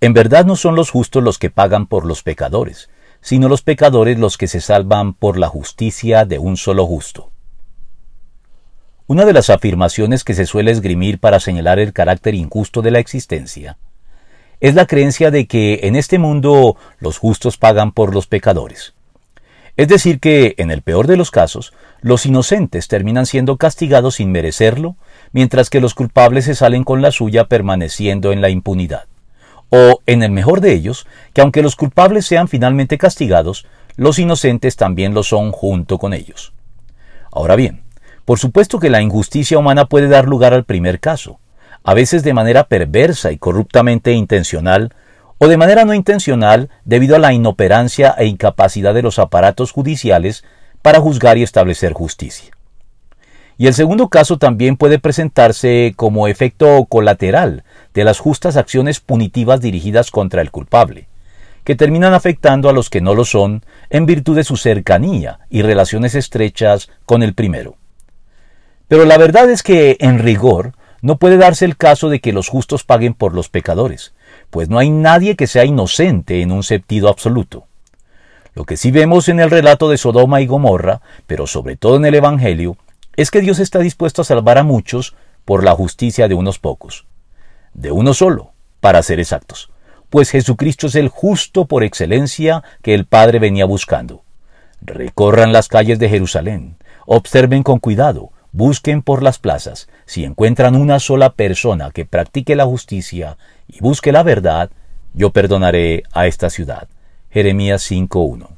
En verdad no son los justos los que pagan por los pecadores, sino los pecadores los que se salvan por la justicia de un solo justo. Una de las afirmaciones que se suele esgrimir para señalar el carácter injusto de la existencia es la creencia de que en este mundo los justos pagan por los pecadores. Es decir, que, en el peor de los casos, los inocentes terminan siendo castigados sin merecerlo, mientras que los culpables se salen con la suya permaneciendo en la impunidad. O, en el mejor de ellos, que aunque los culpables sean finalmente castigados, los inocentes también lo son junto con ellos. Ahora bien, por supuesto que la injusticia humana puede dar lugar al primer caso, a veces de manera perversa y corruptamente intencional, o de manera no intencional debido a la inoperancia e incapacidad de los aparatos judiciales para juzgar y establecer justicia. Y el segundo caso también puede presentarse como efecto colateral de las justas acciones punitivas dirigidas contra el culpable, que terminan afectando a los que no lo son en virtud de su cercanía y relaciones estrechas con el primero. Pero la verdad es que, en rigor, no puede darse el caso de que los justos paguen por los pecadores, pues no hay nadie que sea inocente en un sentido absoluto. Lo que sí vemos en el relato de Sodoma y Gomorra, pero sobre todo en el Evangelio, es que Dios está dispuesto a salvar a muchos por la justicia de unos pocos. De uno solo, para ser exactos, pues Jesucristo es el justo por excelencia que el Padre venía buscando. Recorran las calles de Jerusalén, observen con cuidado, Busquen por las plazas. Si encuentran una sola persona que practique la justicia y busque la verdad, yo perdonaré a esta ciudad. Jeremías 5.1